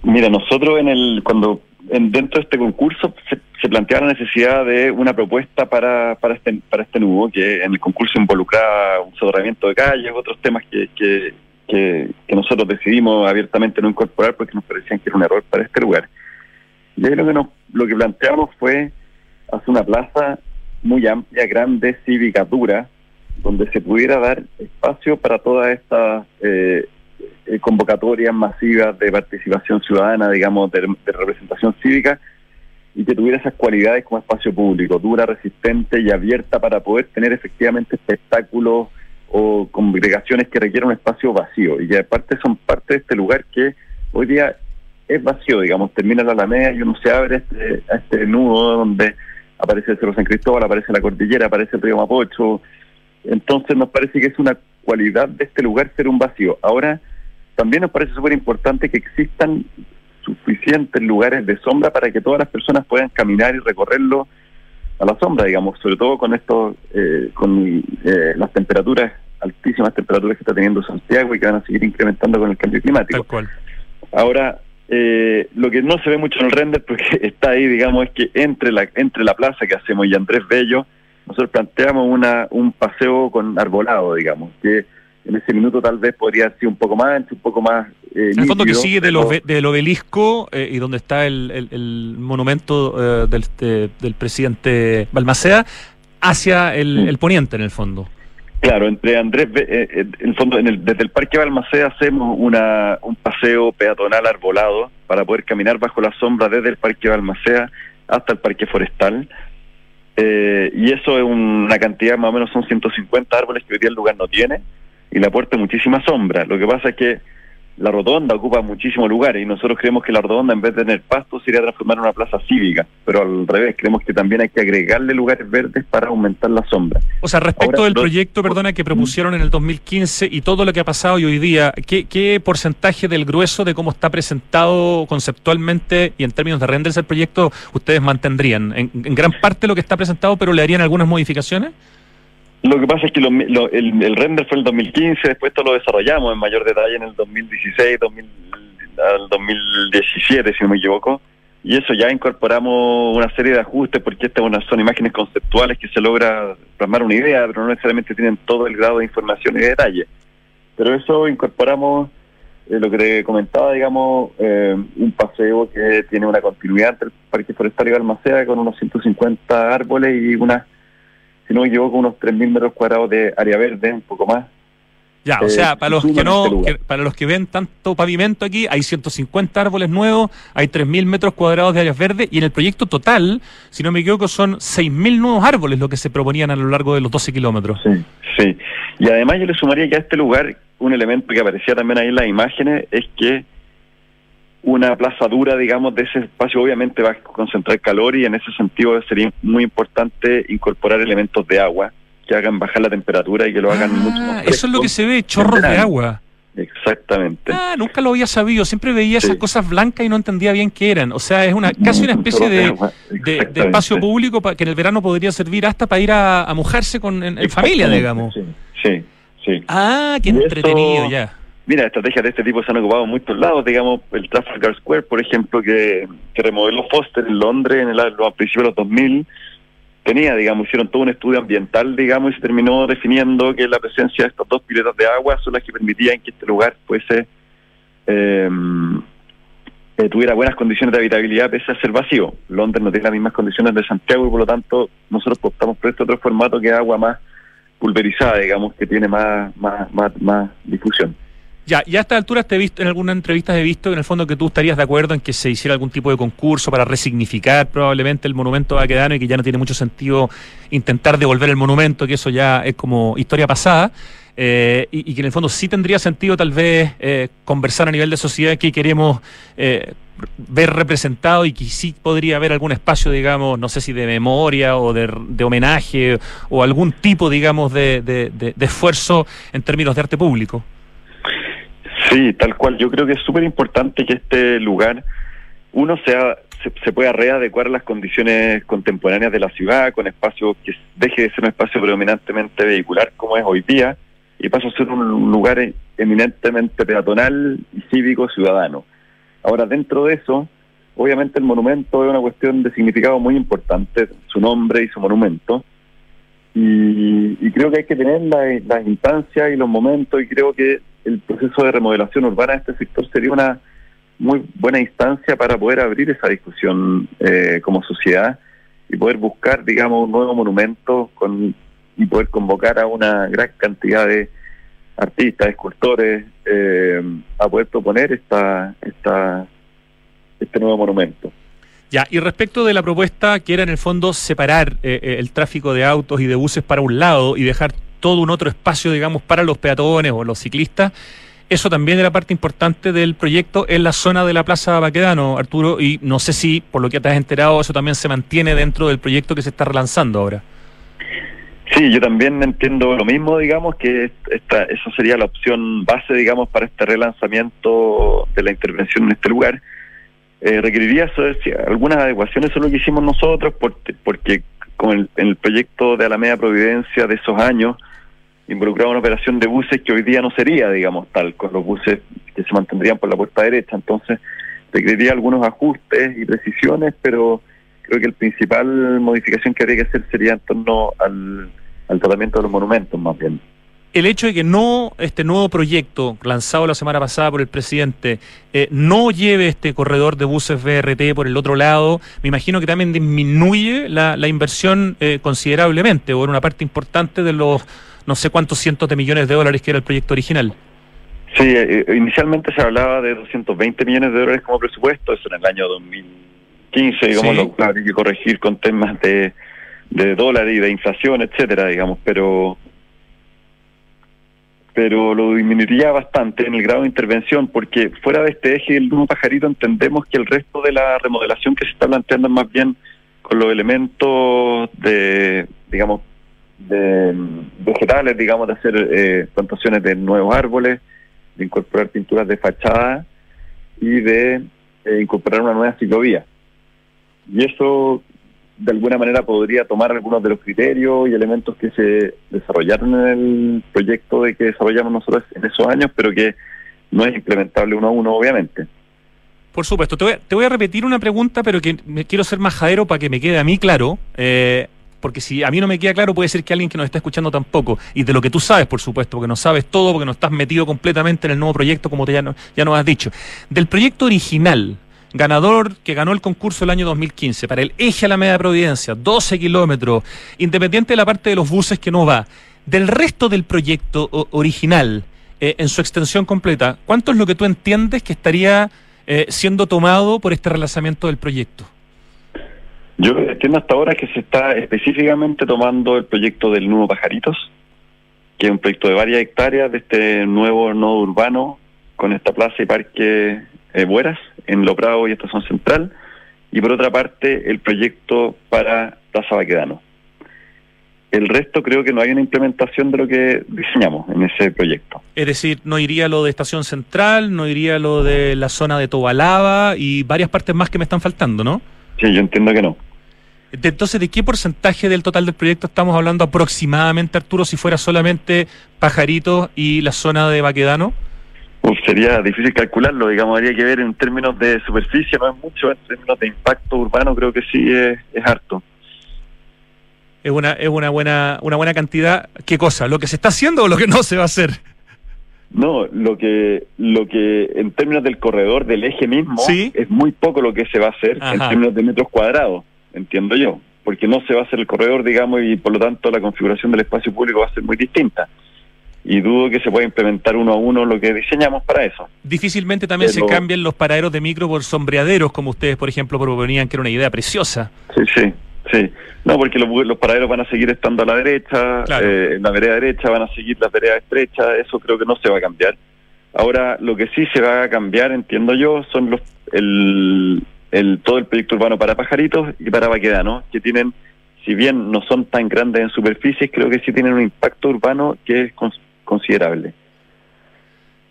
Mira, nosotros en el cuando en, dentro de este concurso se, se, planteaba la necesidad de una propuesta para, para este para este nudo, que en el concurso involucraba un soterramiento de calles, otros temas que, que, que, nosotros decidimos abiertamente no incorporar porque nos parecían que era un error para este lugar. Y ahí lo que, nos, lo que planteamos fue hacer una plaza muy amplia, grande, cívica, dura, donde se pudiera dar espacio para todas estas eh, eh, convocatorias masivas de participación ciudadana, digamos, de, de, representación cívica, y que tuviera esas cualidades como espacio público, dura, resistente y abierta para poder tener efectivamente espectáculos o congregaciones que requieran un espacio vacío, y que aparte son parte de este lugar que hoy día es vacío, digamos, termina la Alameda y uno se abre este, a este nudo donde aparece el Cerro San Cristóbal, aparece la cordillera, aparece el río Mapocho. Entonces nos parece que es una cualidad de este lugar ser un vacío. Ahora, también nos parece súper importante que existan suficientes lugares de sombra para que todas las personas puedan caminar y recorrerlo a la sombra, digamos, sobre todo con esto, eh, con eh, las temperaturas, altísimas temperaturas que está teniendo Santiago y que van a seguir incrementando con el cambio climático. Tal cual. Ahora, eh, lo que no se ve mucho en el render, porque está ahí, digamos, es que entre la entre la plaza que hacemos y Andrés Bello, nosotros planteamos una un paseo con arbolado, digamos, que en ese minuto tal vez podría ser un poco más un poco más... Eh, en el fondo que sigue del, obelisco eh, y donde está el, el, el monumento eh, del, de, del presidente Balmaceda hacia el, sí. el poniente, en el fondo. Claro, entre Andrés, eh, en el fondo, en el, desde el Parque Balmaceda hacemos una, un paseo peatonal arbolado para poder caminar bajo la sombra desde el Parque Balmaceda hasta el Parque Forestal. Eh, y eso es una cantidad, más o menos son 150 árboles que hoy día el lugar no tiene y le aporta muchísima sombra. Lo que pasa es que la rotonda ocupa muchísimos lugares y nosotros creemos que la rotonda en vez de tener pasto se iría a transformar en una plaza cívica, pero al revés, creemos que también hay que agregarle lugares verdes para aumentar la sombra. O sea, respecto Ahora, del los... proyecto, perdona, que propusieron en el 2015 y todo lo que ha pasado y hoy día, ¿qué, ¿qué, porcentaje del grueso de cómo está presentado conceptualmente y en términos de renders el proyecto ustedes mantendrían? En, en gran parte lo que está presentado, pero le harían algunas modificaciones? Lo que pasa es que lo, el, render fue en el 2015, después esto lo desarrollamos en mayor detalle en el 2016, 2000, al 2017, si no me equivoco. Y eso ya incorporamos una serie de ajustes porque estas son imágenes conceptuales que se logra plasmar una idea, pero no necesariamente tienen todo el grado de información y de detalle. Pero eso incorporamos eh, lo que te comentaba, digamos, eh, un paseo que tiene una continuidad entre el Parque Forestal y Balmaceda con unos 150 árboles y unas si no me equivoco, unos 3.000 metros cuadrados de área verde, un poco más. Ya, o sea, para los que no, este que, para los que ven tanto pavimento aquí, hay 150 árboles nuevos, hay 3.000 metros cuadrados de áreas verdes y en el proyecto total, si no me equivoco, son 6.000 nuevos árboles lo que se proponían a lo largo de los 12 kilómetros. Sí, sí. Y además yo le sumaría que a este lugar, un elemento que aparecía también ahí en las imágenes, es que una plaza dura, digamos, de ese espacio obviamente va a concentrar calor y en ese sentido sería muy importante incorporar elementos de agua que hagan bajar la temperatura y que lo hagan ah, mucho más Eso es lo que se ve, chorros de agua. Exactamente. Ah, nunca lo había sabido. Siempre veía sí. esas cosas blancas y no entendía bien qué eran. O sea, es una casi una especie de, de, de, espacio público que en el verano podría servir hasta para ir a, a mojarse con en, en familia, digamos. Sí, sí. sí. Ah, qué y entretenido eso, ya. Mira, estrategias de este tipo se han ocupado en muchos lados, digamos, el Trafalgar Square, por ejemplo, que, que remodeló Foster en Londres en el, a principios de los 2000, tenía, digamos, hicieron todo un estudio ambiental, digamos, y se terminó definiendo que la presencia de estas dos piletas de agua son las que permitían que este lugar fuese, eh, eh, tuviera buenas condiciones de habitabilidad pese a ser vacío. Londres no tiene las mismas condiciones de Santiago y por lo tanto nosotros optamos por este otro formato que es agua más pulverizada, digamos, que tiene más, más, más, más difusión. Ya, y a esta altura te he visto, en algunas entrevistas he visto en el fondo que tú estarías de acuerdo en que se hiciera algún tipo de concurso para resignificar probablemente el monumento baquedano y que ya no tiene mucho sentido intentar devolver el monumento, que eso ya es como historia pasada. Eh, y, que en el fondo sí tendría sentido tal vez eh, conversar a nivel de sociedad que queremos eh, ver representado y que sí podría haber algún espacio, digamos, no sé si de memoria o de, homenaje o algún tipo, digamos, de, de esfuerzo en términos de arte público. Sí, tal cual. Yo creo que es súper importante que este lugar, uno sea se, pueda readecuar las condiciones contemporáneas de la ciudad, con espacio que deje de ser un espacio predominantemente vehicular como es hoy día, y pase a ser un lugar eminentemente peatonal y cívico ciudadano. Ahora, dentro de eso, obviamente el monumento es una cuestión de significado muy importante, su nombre y su monumento, y, creo que hay que tener las instancias y los momentos, y creo que el proceso de remodelación urbana de este sector sería una muy buena instancia para poder abrir esa discusión eh, como sociedad y poder buscar, digamos, un nuevo monumento con, y poder convocar a una gran cantidad de artistas, escultores, eh, a poder proponer esta, esta, este nuevo monumento. Ya, y respecto de la propuesta que era en el fondo separar eh, el tráfico de autos y de buses para un lado y dejar todo un otro espacio, digamos, para los peatones o los ciclistas. Eso también era parte importante del proyecto en la zona de la Plaza Baquedano, Arturo, y no sé si, por lo que te has enterado, eso también se mantiene dentro del proyecto que se está relanzando ahora. Sí, yo también entiendo lo mismo, digamos, que esta, eso sería la opción base, digamos, para este relanzamiento de la intervención en este lugar. Eh, requeriría algunas adecuaciones, eso es lo que hicimos nosotros, porque, porque con el, en el proyecto de Alameda Providencia de esos años, involucraba una operación de buses que hoy día no sería, digamos, tal, con los buses que se mantendrían por la puerta derecha. Entonces, requeriría algunos ajustes y precisiones, pero creo que el principal modificación que habría que hacer sería en torno al, al tratamiento de los monumentos, más bien el hecho de que no este nuevo proyecto lanzado la semana pasada por el presidente eh, no lleve este corredor de buses BRT por el otro lado, me imagino que también disminuye la, la inversión eh, considerablemente o en una parte importante de los no sé cuántos cientos de millones de dólares que era el proyecto original. Sí, eh, inicialmente se hablaba de 220 millones de dólares como presupuesto, eso en el año 2015, digamos, lo, claro, hay que corregir con temas de, de dólar y de inflación, etcétera, digamos, pero pero lo disminuiría bastante en el grado de intervención, porque fuera de este eje del Nuevo Pajarito entendemos que el resto de la remodelación que se está planteando es más bien con los elementos de, digamos, de vegetales, digamos, de hacer eh, plantaciones de nuevos árboles, de incorporar pinturas de fachada y de eh, incorporar una nueva ciclovía. Y eso, de alguna manera, podría tomar algunos de los criterios y elementos que se desarrollaron en el proyecto de que desarrollamos nosotros en esos años, pero que no es implementable uno a uno, obviamente. Por supuesto. Te voy, a, te voy a repetir una pregunta, pero que me quiero ser majadero para que me quede a mí claro. Eh, porque si a mí no me queda claro, puede ser que alguien que nos está escuchando tampoco. Y de lo que tú sabes, por supuesto, porque no sabes todo, porque no estás metido completamente en el nuevo proyecto, como te ya, ya nos has dicho. Del proyecto original, ganador que ganó el concurso el año 2015 para el eje a la media Providencia, 12 kilómetros, independiente de la parte de los buses que no va, del resto del proyecto original, eh, en su extensión completa, ¿cuánto es lo que tú entiendes que estaría eh, siendo tomado por este relanzamiento del proyecto? Yo entiendo hasta ahora que se está específicamente tomando el proyecto del Nuevo Pajaritos, que es un proyecto de varias hectáreas de este nuevo nodo urbano con esta plaza y parque eh, Bueras en Loprado y Estación Central, y por otra parte el proyecto para Plaza Baquedano. El resto creo que no hay una implementación de lo que diseñamos en ese proyecto. Es decir, no iría lo de Estación Central, no iría lo de la zona de Tobalaba y varias partes más que me están faltando, ¿no? Sí, yo entiendo que no. Entonces, ¿de qué porcentaje del total del proyecto estamos hablando aproximadamente, Arturo, si fuera solamente Pajaritos y la zona de Baquedano? sería difícil calcularlo, digamos, habría que ver en términos de superficie, no es mucho, en términos de impacto urbano creo que sí es, harto. Es una, es una buena, una buena cantidad. ¿Qué cosa? ¿Lo que se está haciendo o lo que no se va a hacer? No, lo que, lo que en términos del corredor del eje mismo es muy poco lo que se va a hacer en términos de metros cuadrados entiendo yo, porque no se va a hacer el corredor, digamos, y por lo tanto la configuración del espacio público va a ser muy distinta. y dudo que se pueda implementar uno a uno lo que diseñamos para eso. Difícilmente también se cambian los paraderos de micro por sombreaderos, como ustedes, por ejemplo, proponían, que era una idea preciosa. Sí, sí, sí. No, porque los, los paraderos van a seguir estando a la derecha, eh, en la vereda derecha van a seguir las veredas estrechas, eso creo que no se va a cambiar. Ahora, lo que sí se va a cambiar, entiendo yo, son los el, el todo el proyecto urbano para pajaritos y para vaquedanos, que tienen, si bien no son tan grandes en superficie, creo que sí tienen un impacto urbano que es considerable.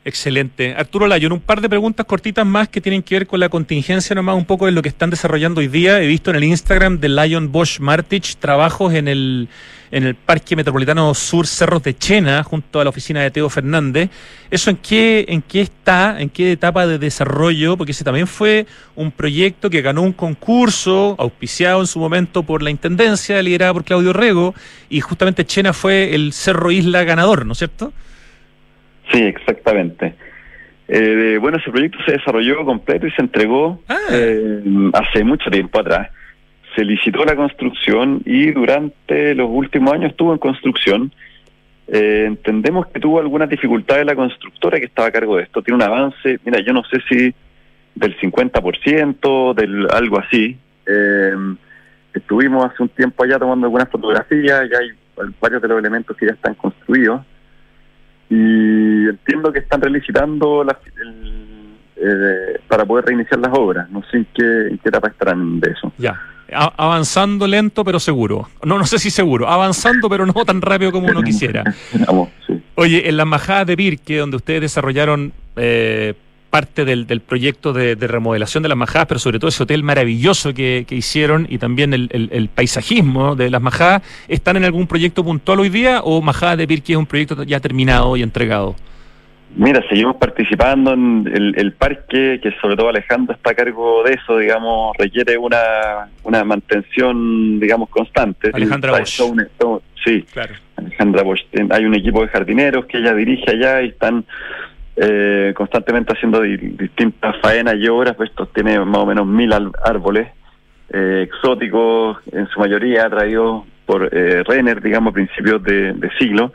Excelente. Arturo Layon, un par de preguntas cortitas más que tienen que ver con la contingencia, nomás un poco de lo que están desarrollando hoy día. He visto en el Instagram de Lion Bosch Martich trabajos en el, en el Parque Metropolitano Sur Cerros de Chena, junto a la oficina de Teo Fernández. ¿Eso en qué, en qué está? ¿En qué etapa de desarrollo? Porque ese también fue un proyecto que ganó un concurso, auspiciado en su momento por la Intendencia, liderada por Claudio Rego, y justamente Chena fue el Cerro Isla ganador, ¿no es cierto? Sí, exactamente. Eh, bueno, ese proyecto se desarrolló completo y se entregó ah. eh, hace mucho tiempo atrás. Se licitó la construcción y durante los últimos años estuvo en construcción. Eh, entendemos que tuvo algunas dificultades la constructora que estaba a cargo de esto. Tiene un avance, mira, yo no sé si del 50%, del algo así. estuvimos hace un tiempo allá tomando algunas fotografías, ya hay varios de los elementos que ya están construidos y entiendo que están relicitando eh, para poder reiniciar las obras. No sé en qué, etapa estarán de eso. Ya, avanzando lento pero seguro. No, no sé si seguro, avanzando pero no tan rápido como uno quisiera. Oye, en la embajada de Birke, donde ustedes desarrollaron eh, parte del, del proyecto de, remodelación de las majadas, pero sobre todo ese hotel maravilloso que, hicieron y también el, el, paisajismo de las majadas, ¿están en algún proyecto puntual hoy día o Majada de Pirque es un proyecto ya terminado y entregado? Mira, seguimos participando en el, parque, que sobre todo Alejandro está a cargo de eso, digamos, requiere una, una mantención, digamos, constante. Alejandra Bosch. sí, claro. Alejandra Bosch. Hay un equipo de jardineros que ella dirige allá y están eh, constantemente haciendo distintas faenas y obras, pues esto tiene más o menos mil árboles eh, exóticos, en su mayoría traídos por eh, Renner, digamos, a principios de, siglo,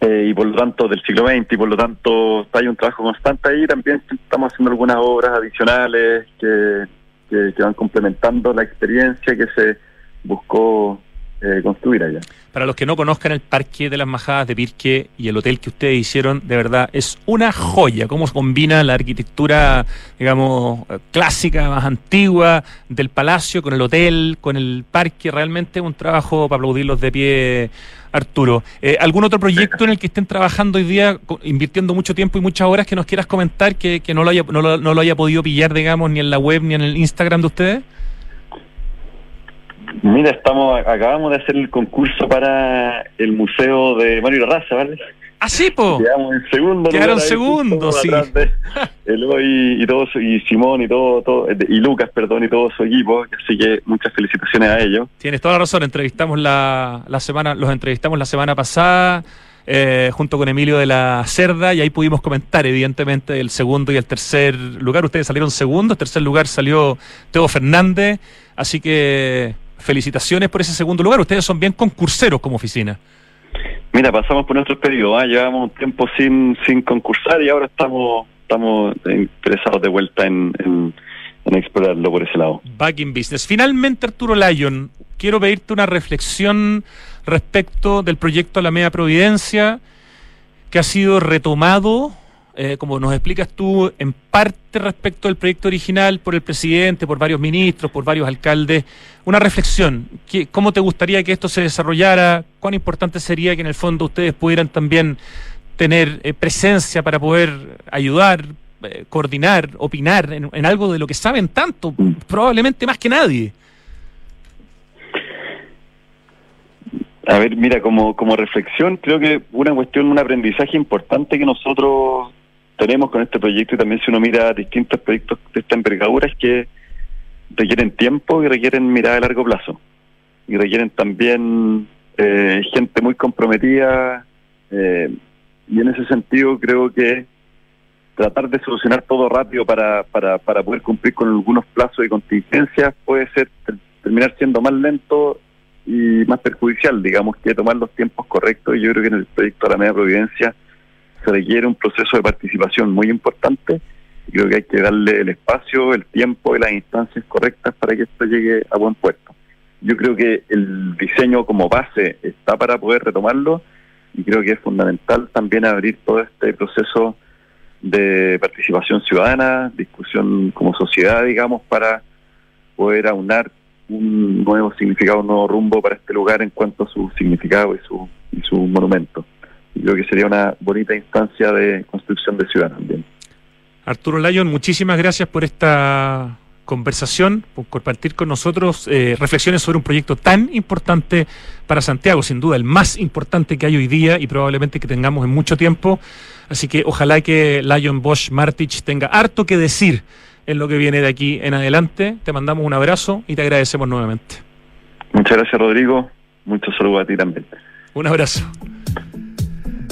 eh, y por lo tanto del siglo XX, y por lo tanto hay un trabajo constante ahí, también estamos haciendo algunas obras adicionales que, que van complementando la experiencia que se buscó eh, construir allá. Para los que no conozcan el Parque de las Majadas de Pirque y el hotel que ustedes hicieron, de verdad es una joya. Cómo se combina la arquitectura, digamos, clásica, más antigua del palacio con el hotel, con el parque. Realmente un trabajo para aplaudirlos de pie, Arturo. Eh, ¿Algún otro proyecto en el que estén trabajando hoy día, invirtiendo mucho tiempo y muchas horas que nos quieras comentar que, no, lo haya, no, lo, no lo haya podido pillar, digamos, ni en la web ni en el Instagram de ustedes? Mira, estamos acabamos de hacer el concurso para el museo de Mario Raza, ¿vale? Ah, sí, po. Quedamos en segundo. Quedaron segundo, sí. Eloy y todos, y Simón y todo, todo, y Lucas, perdón, y todo su equipo. Así que muchas felicitaciones a ellos. Tienes toda la razón. Entrevistamos la, la semana, los entrevistamos la semana pasada. Eh, junto con Emilio de la Cerda, y ahí pudimos comentar, evidentemente, el segundo y el tercer lugar. Ustedes salieron segundos, tercer lugar salió Teo Fernández, así que felicitaciones por ese segundo lugar. Ustedes son bien concurseros como oficina. Mira, pasamos por nuestro periodo, ¿ah? llevamos un tiempo sin, sin concursar y ahora estamos, estamos interesados de vuelta en, en, explorarlo por ese lado. Back in business. Finalmente, Arturo Lyon, quiero pedirte una reflexión respecto del proyecto Alameda Providencia, que ha sido retomado eh, como nos explicas tú, en parte respecto al proyecto original por el presidente, por varios ministros, por varios alcaldes, una reflexión. ¿Cómo te gustaría que esto se desarrollara? ¿Cuán importante sería que en el fondo ustedes pudieran también tener eh, presencia para poder ayudar, eh, coordinar, opinar en, algo de lo que saben tanto, probablemente más que nadie? A ver, mira, como, como reflexión, creo que una cuestión, un aprendizaje importante que nosotros tenemos con este proyecto y también si uno mira distintos proyectos de esta envergadura es que requieren tiempo y requieren mirada a largo plazo y requieren también eh, gente muy comprometida eh, y en ese sentido creo que tratar de solucionar todo rápido para, para, para poder cumplir con algunos plazos y contingencias puede ser terminar siendo más lento y más perjudicial, digamos, que tomar los tiempos correctos. Y yo creo que en el proyecto de la Media Providencia se requiere un proceso de participación muy importante. Y creo que hay que darle el espacio, el tiempo y las instancias correctas para que esto llegue a buen puerto. Yo creo que el diseño como base está para poder retomarlo y creo que es fundamental también abrir todo este proceso de participación ciudadana, discusión como sociedad, digamos, para poder aunar un nuevo significado, un nuevo rumbo para este lugar en cuanto a su significado y su, y su monumento. Creo que sería una bonita instancia de construcción de ciudad también. Arturo Lyon, muchísimas gracias por esta conversación, por compartir con nosotros eh, reflexiones sobre un proyecto tan importante para Santiago, sin duda el más importante que hay hoy día y probablemente que tengamos en mucho tiempo. Así que ojalá que Lion Bosch Martich tenga harto que decir en lo que viene de aquí en adelante. Te mandamos un abrazo y te agradecemos nuevamente. Muchas gracias, Rodrigo. Muchos saludos a ti también. Un abrazo.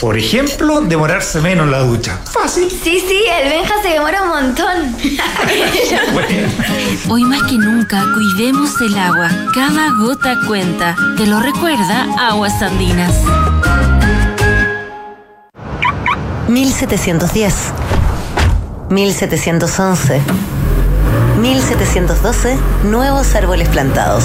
Por ejemplo, demorarse menos en la ducha. Fácil. Sí, sí, el Benja se demora un montón. Hoy más que nunca, cuidemos el agua. Cada gota cuenta. Te lo recuerda Aguas Andinas. 1710. 1711. 1712. Nuevos árboles plantados.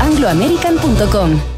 angloamerican.com.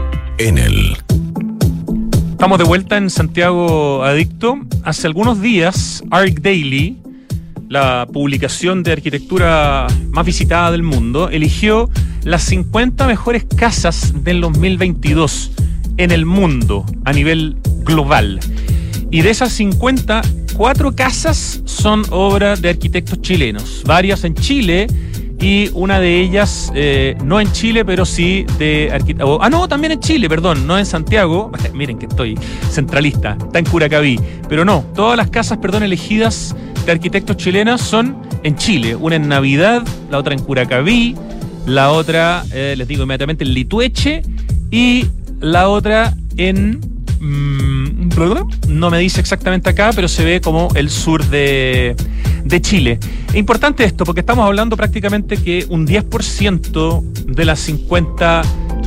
Enel. Estamos de vuelta en Santiago Adicto. Hace algunos días, Arc Daily, la publicación de arquitectura más visitada del mundo, eligió las 50 mejores casas del 2022 en el mundo a nivel global. Y de esas 50, cuatro casas son obra de arquitectos chilenos, varias en Chile y una de ellas, eh, no en Chile, pero sí de arquitecto. Ah, no, también en Chile, perdón, no en Santiago. Miren que estoy centralista, está en Curacaví. Pero no, todas las casas, perdón, elegidas de arquitectos chilenos son en Chile. Una en Navidad, la otra en Curacaví, la otra, eh, les digo inmediatamente, en Litueche y la otra en Mm, no me dice exactamente acá, pero se ve como el sur de, de Chile. Es importante esto porque estamos hablando prácticamente que un 10% de las 50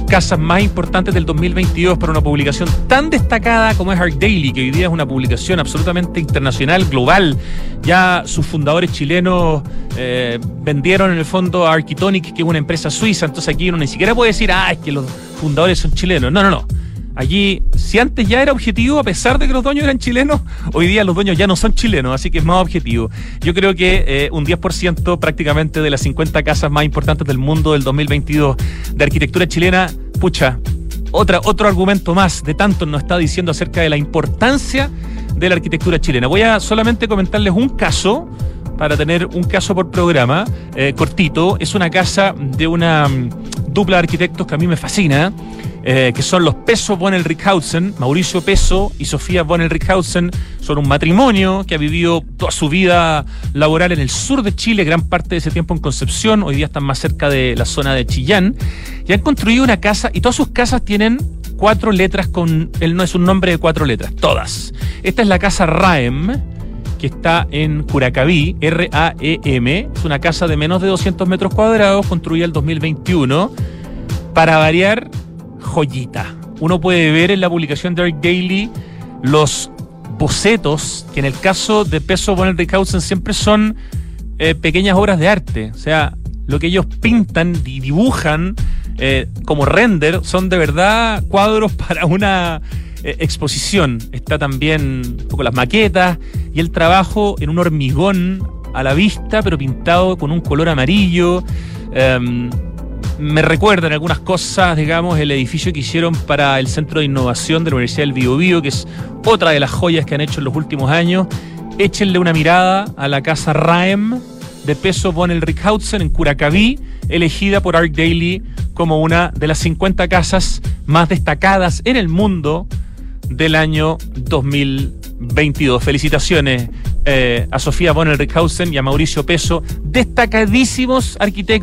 casas más importantes del 2022 para una publicación tan destacada como es Art Daily, que hoy día es una publicación absolutamente internacional, global. Ya sus fundadores chilenos eh, vendieron en el fondo a Architonic, que es una empresa suiza, entonces aquí uno ni siquiera puede decir, ah, es que los fundadores son chilenos. No, no, no. Allí, si antes ya era objetivo, a pesar de que los dueños eran chilenos, hoy día los dueños ya no son chilenos, así que es más objetivo. Yo creo que eh, un 10% prácticamente de las 50 casas más importantes del mundo del 2022 de arquitectura chilena, pucha, otra, otro argumento más de tanto nos está diciendo acerca de la importancia de la arquitectura chilena. Voy a solamente comentarles un caso para tener un caso por programa, eh, cortito. Es una casa de una mm, dupla de arquitectos que a mí me fascina. Eh, que son los Peso von Rickhausen, Mauricio Peso y Sofía von Rickhausen, son un matrimonio que ha vivido toda su vida laboral en el sur de Chile, gran parte de ese tiempo en Concepción, hoy día están más cerca de la zona de Chillán, y han construido una casa, y todas sus casas tienen cuatro letras con, él no es un nombre de cuatro letras, todas. Esta es la casa Raem, está en Curacaví, R-A-E-M, es una casa de menos de 200 metros cuadrados, construida el 2021. Para variar, joyita. Uno puede ver en la publicación de Eric Daily los bocetos, que en el caso de Peso Bonner Rickhausen siempre son eh, pequeñas obras de arte. O sea, lo que ellos pintan y dibujan eh, como render son de verdad cuadros para una eh, exposición. Está también un poco las maquetas y el trabajo en un hormigón a la vista, pero pintado con un color amarillo. Em, me recuerdan algunas cosas, digamos, el edificio que hicieron para el Centro de Innovación de la Universidad del Biobío, que es otra de las joyas que han hecho en los últimos años. Échenle una mirada a la casa Raem de Peso von Rickhausen en Curacaví, elegida por Art Daily como una de las 50 casas más destacadas en el mundo del año 2022. Felicitaciones eh, a Sofía von Rickhausen y a Mauricio Peso, destacadísimos arquitectos